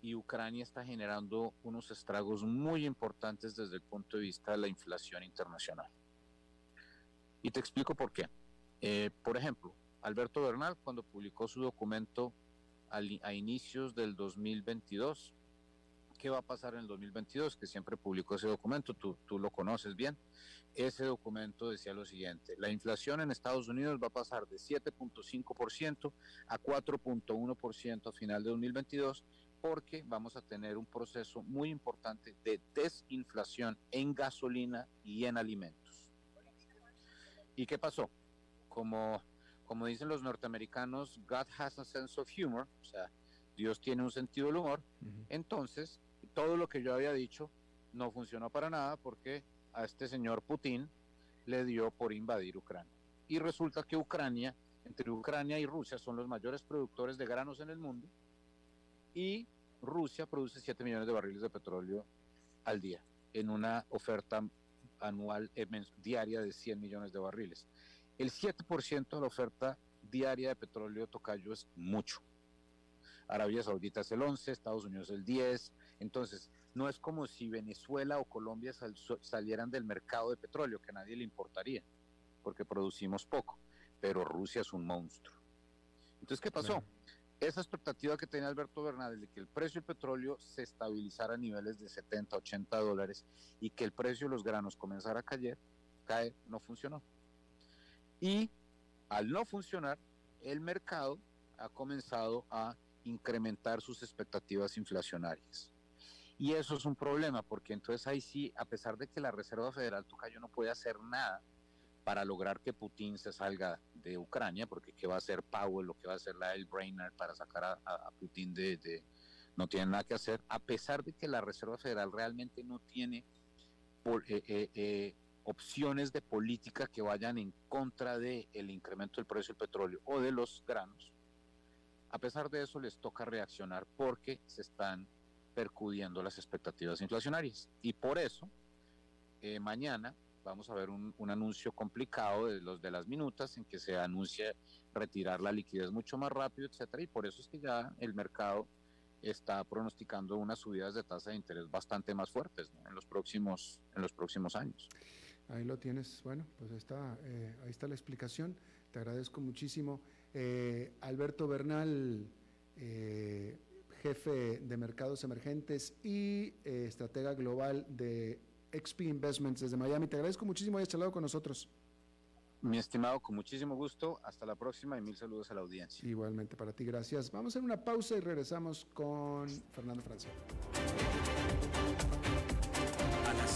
y Ucrania está generando unos estragos muy importantes desde el punto de vista de la inflación internacional. Y te explico por qué. Eh, por ejemplo, Alberto Bernal, cuando publicó su documento a inicios del 2022, ¿qué va a pasar en el 2022? Que siempre publicó ese documento, tú, tú lo conoces bien ese documento decía lo siguiente, la inflación en Estados Unidos va a pasar de 7.5% a 4.1% a final de 2022 porque vamos a tener un proceso muy importante de desinflación en gasolina y en alimentos. ¿Y qué pasó? Como, como dicen los norteamericanos, God has a sense of humor, o sea, Dios tiene un sentido del humor, entonces todo lo que yo había dicho no funcionó para nada porque a este señor Putin le dio por invadir Ucrania. Y resulta que Ucrania, entre Ucrania y Rusia, son los mayores productores de granos en el mundo y Rusia produce 7 millones de barriles de petróleo al día en una oferta anual diaria de 100 millones de barriles. El 7% de la oferta diaria de petróleo tocayo es mucho. Arabia Saudita es el 11, Estados Unidos el 10. Entonces, no es como si Venezuela o Colombia salieran del mercado de petróleo, que a nadie le importaría, porque producimos poco, pero Rusia es un monstruo. Entonces, ¿qué pasó? Esa expectativa que tenía Alberto Bernal de que el precio del petróleo se estabilizara a niveles de 70, 80 dólares y que el precio de los granos comenzara a caer, caer no funcionó. Y al no funcionar, el mercado ha comenzado a incrementar sus expectativas inflacionarias. Y eso es un problema, porque entonces ahí sí, a pesar de que la Reserva Federal Tocayo no puede hacer nada para lograr que Putin se salga de Ucrania, porque qué va a hacer Powell, lo que va a hacer la El Brainerd para sacar a, Putin de, No tiene nada que hacer, a pesar de que la Reserva Federal realmente no tiene eh, eh, eh, opciones de política que vayan en contra del el incremento del precio del petróleo o de los granos. A pesar de eso, les toca reaccionar porque se están percudiendo las expectativas inflacionarias. Y por eso, eh, mañana vamos a ver un, anuncio complicado de los de las minutas en que se anuncia retirar la liquidez mucho más rápido, etcétera, y por eso es que ya el mercado está pronosticando unas subidas de tasa de interés bastante más fuertes en los próximos en los próximos años. Ahí lo tienes, bueno, pues está, eh, ahí está la explicación. Te agradezco muchísimo. Eh, Alberto Bernal, eh, jefe de mercados emergentes y estratega global de XP Investments desde Miami. Te agradezco muchísimo hayas charlado con nosotros. Mi estimado, con muchísimo gusto. Hasta la próxima y mil saludos a la audiencia. Igualmente para ti, gracias. Vamos a hacer una pausa y regresamos con Fernando Francia.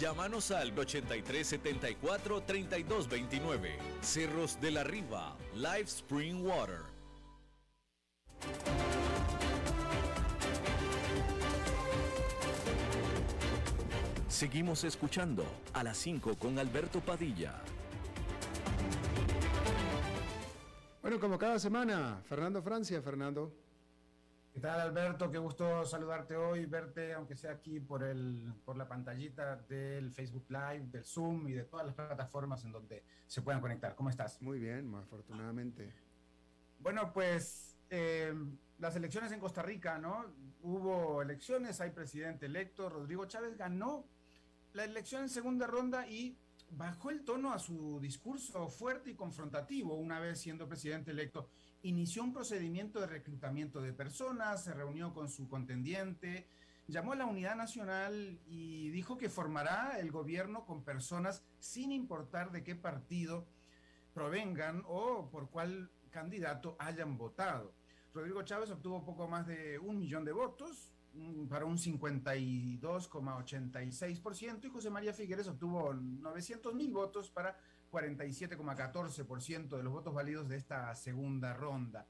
Llámanos al 8374-3229. Cerros de la Riva, Live Spring Water. Seguimos escuchando a las 5 con Alberto Padilla. Bueno, como cada semana, Fernando Francia, Fernando. ¿Qué tal Alberto? Qué gusto saludarte hoy, verte, aunque sea aquí por, el, por la pantallita del Facebook Live, del Zoom y de todas las plataformas en donde se puedan conectar. ¿Cómo estás? Muy bien, afortunadamente. Bueno, pues eh, las elecciones en Costa Rica, ¿no? Hubo elecciones, hay presidente electo, Rodrigo Chávez ganó la elección en segunda ronda y bajó el tono a su discurso fuerte y confrontativo una vez siendo presidente electo inició un procedimiento de reclutamiento de personas, se reunió con su contendiente, llamó a la unidad nacional y dijo que formará el gobierno con personas sin importar de qué partido provengan o por cuál candidato hayan votado. Rodrigo Chávez obtuvo poco más de un millón de votos para un 52,86% y José María Figueres obtuvo 900 mil votos para 47,14% de los votos válidos de esta segunda ronda.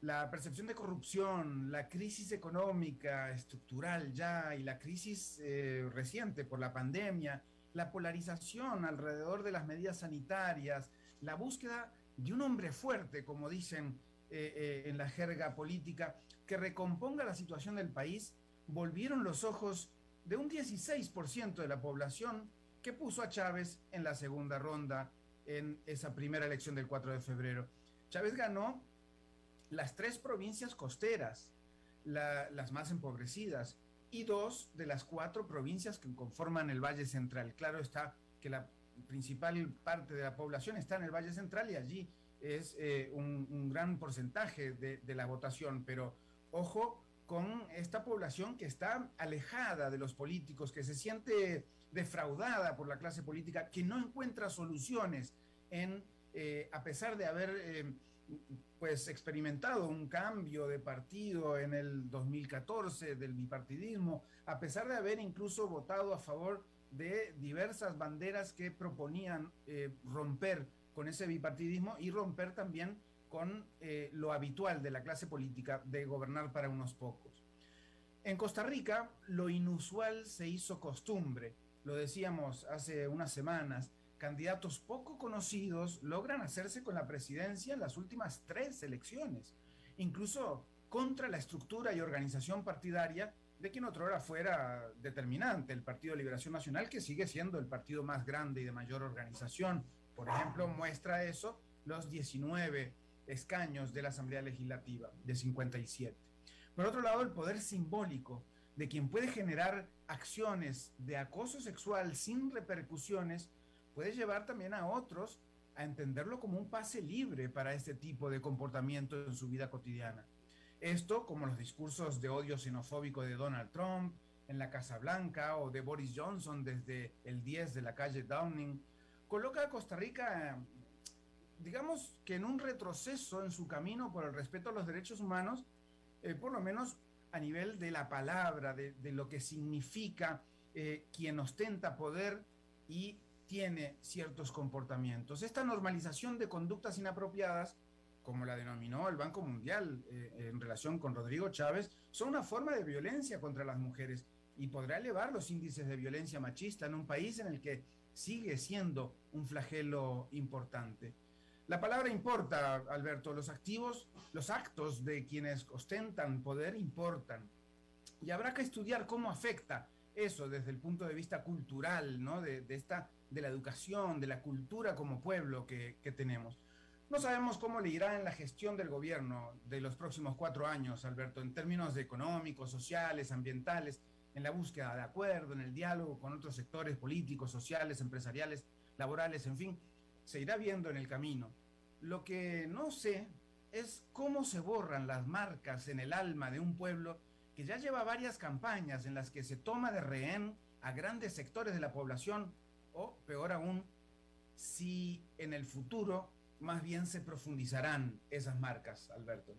La percepción de corrupción, la crisis económica estructural ya y la crisis eh, reciente por la pandemia, la polarización alrededor de las medidas sanitarias, la búsqueda de un hombre fuerte, como dicen eh, eh, en la jerga política, que recomponga la situación del país, volvieron los ojos de un 16% de la población que puso a Chávez en la segunda ronda en esa primera elección del 4 de febrero. Chávez ganó las tres provincias costeras, las más empobrecidas, y dos de las cuatro provincias que conforman el Valle Central. Claro está que la principal parte de la población está en el Valle Central y allí es eh, un, gran porcentaje de, de la votación, pero ojo con esta población que está alejada de los políticos, que se siente defraudada por la clase política, que no encuentra soluciones en, eh, a pesar de haber eh, pues experimentado un cambio de partido en el 2014 del bipartidismo, a pesar de haber incluso votado a favor de diversas banderas que proponían eh, romper con ese bipartidismo y romper también con lo habitual de la clase política de gobernar para unos pocos. En Costa Rica, lo inusual se hizo costumbre lo decíamos hace unas semanas, candidatos poco conocidos logran hacerse con la presidencia en las últimas tres elecciones, incluso contra la estructura y organización partidaria de quien otrora fuera determinante, el Partido de Liberación Nacional, que sigue siendo el partido más grande y de mayor organización. Por ejemplo, muestra eso los 19 escaños de la Asamblea Legislativa, de 57. Por otro lado, el poder simbólico de quien puede generar acciones de acoso sexual sin repercusiones, puede llevar también a otros a entenderlo como un pase libre para este tipo de comportamiento en su vida cotidiana. Esto como los discursos de odio xenofóbico de Donald Trump en la Casa Blanca o de Boris Johnson desde el 10 de la calle Downing, coloca a Costa Rica, digamos que en un retroceso en su camino por el respeto a los derechos humanos, eh, por lo menos a nivel de la palabra, de, lo que significa eh, quien ostenta poder y tiene ciertos comportamientos. Esta normalización de conductas inapropiadas como la denominó el Banco Mundial eh, en relación con Rodrigo Chávez, son una forma de violencia contra las mujeres y podrá elevar los índices de violencia machista en un país en el que sigue siendo un flagelo importante. La palabra importa, Alberto, los activos, los actos de quienes ostentan poder importan. Y habrá que estudiar cómo afecta eso desde el punto de vista cultural, ¿no? De, esta, de la educación, de la cultura como pueblo que, que tenemos. No sabemos cómo le irá en la gestión del gobierno de los próximos cuatro años, Alberto, en términos económicos, sociales, ambientales, en la búsqueda de acuerdo, en el diálogo con otros sectores políticos, sociales, empresariales, laborales, en fin, se irá viendo en el camino. Lo que no sé es cómo se borran las marcas en el alma de un pueblo que ya lleva varias campañas en las que se toma de rehén a grandes sectores de la población, o peor aún, si en el futuro más bien se profundizarán esas marcas, Alberto.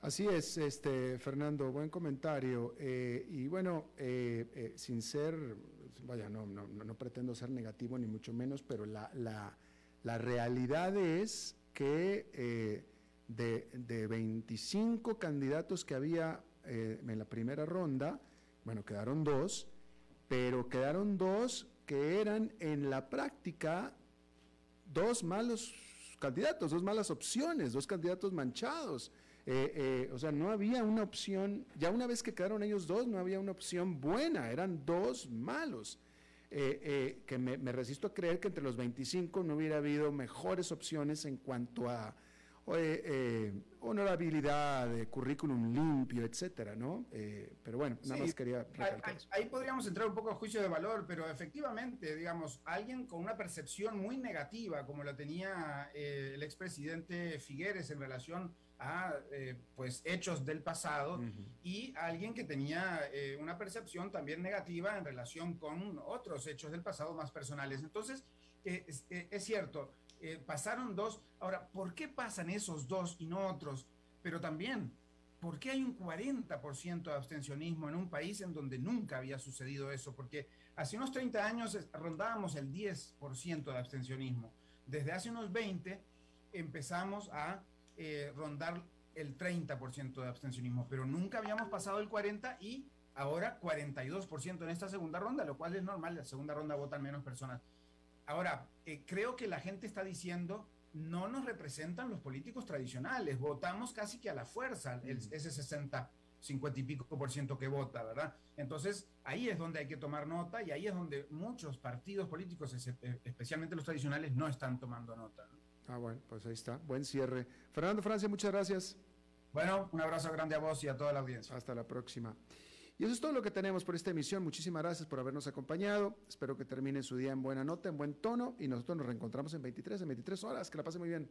Así es, este, Fernando, buen comentario. Eh, y bueno, eh, eh, sin ser, vaya, no, no, no, pretendo ser negativo ni mucho menos, pero la, la, la realidad es que de, de, 25 candidatos que había en la primera ronda, bueno, quedaron dos, pero quedaron dos que eran en la práctica dos malos candidatos, dos malas opciones, dos candidatos manchados. Eh, eh, o sea, no había una opción, ya una vez que quedaron ellos dos, no había una opción buena, eran dos malos. Eh, que me, resisto a creer que entre los 25 no hubiera habido mejores opciones en cuanto a eh, honorabilidad, currículum limpio, etcétera, ¿no? Eh, pero bueno, nada más quería recalcar ahí, podríamos entrar un poco al juicio de valor, pero efectivamente, digamos, alguien con una percepción muy negativa, como la tenía eh, el expresidente Figueres en relación a eh, pues hechos del pasado y alguien que tenía una percepción también negativa en relación con otros hechos del pasado más personales. Entonces, es cierto, eh, pasaron dos. Ahora, ¿por qué pasan esos dos y no otros? Pero también, ¿por qué hay un 40% de abstencionismo en un país en donde nunca había sucedido eso? Porque hace unos 30 años rondábamos el 10% de abstencionismo. Desde hace unos 20 empezamos a eh, rondar el 30% de abstencionismo, pero nunca habíamos pasado el 40% y ahora 42% en esta segunda ronda, lo cual es normal, la segunda ronda votan menos personas. Ahora, eh, creo que la gente está diciendo, no nos representan los políticos tradicionales, votamos casi que a la fuerza, ese 60, 50 y pico por ciento que vota, ¿verdad? Entonces, ahí es donde hay que tomar nota y ahí es donde muchos partidos políticos, eh, especialmente los tradicionales, no están tomando nota. Ah, bueno, pues ahí está. Buen cierre. Fernando Francia, muchas gracias. Bueno, un abrazo grande a vos y a toda la audiencia. Hasta la próxima. Y eso es todo lo que tenemos por esta emisión. Muchísimas gracias por habernos acompañado. Espero que termine su día en buena nota, en buen tono. Y nosotros nos reencontramos en 23, en 23 horas. Que la pase muy bien.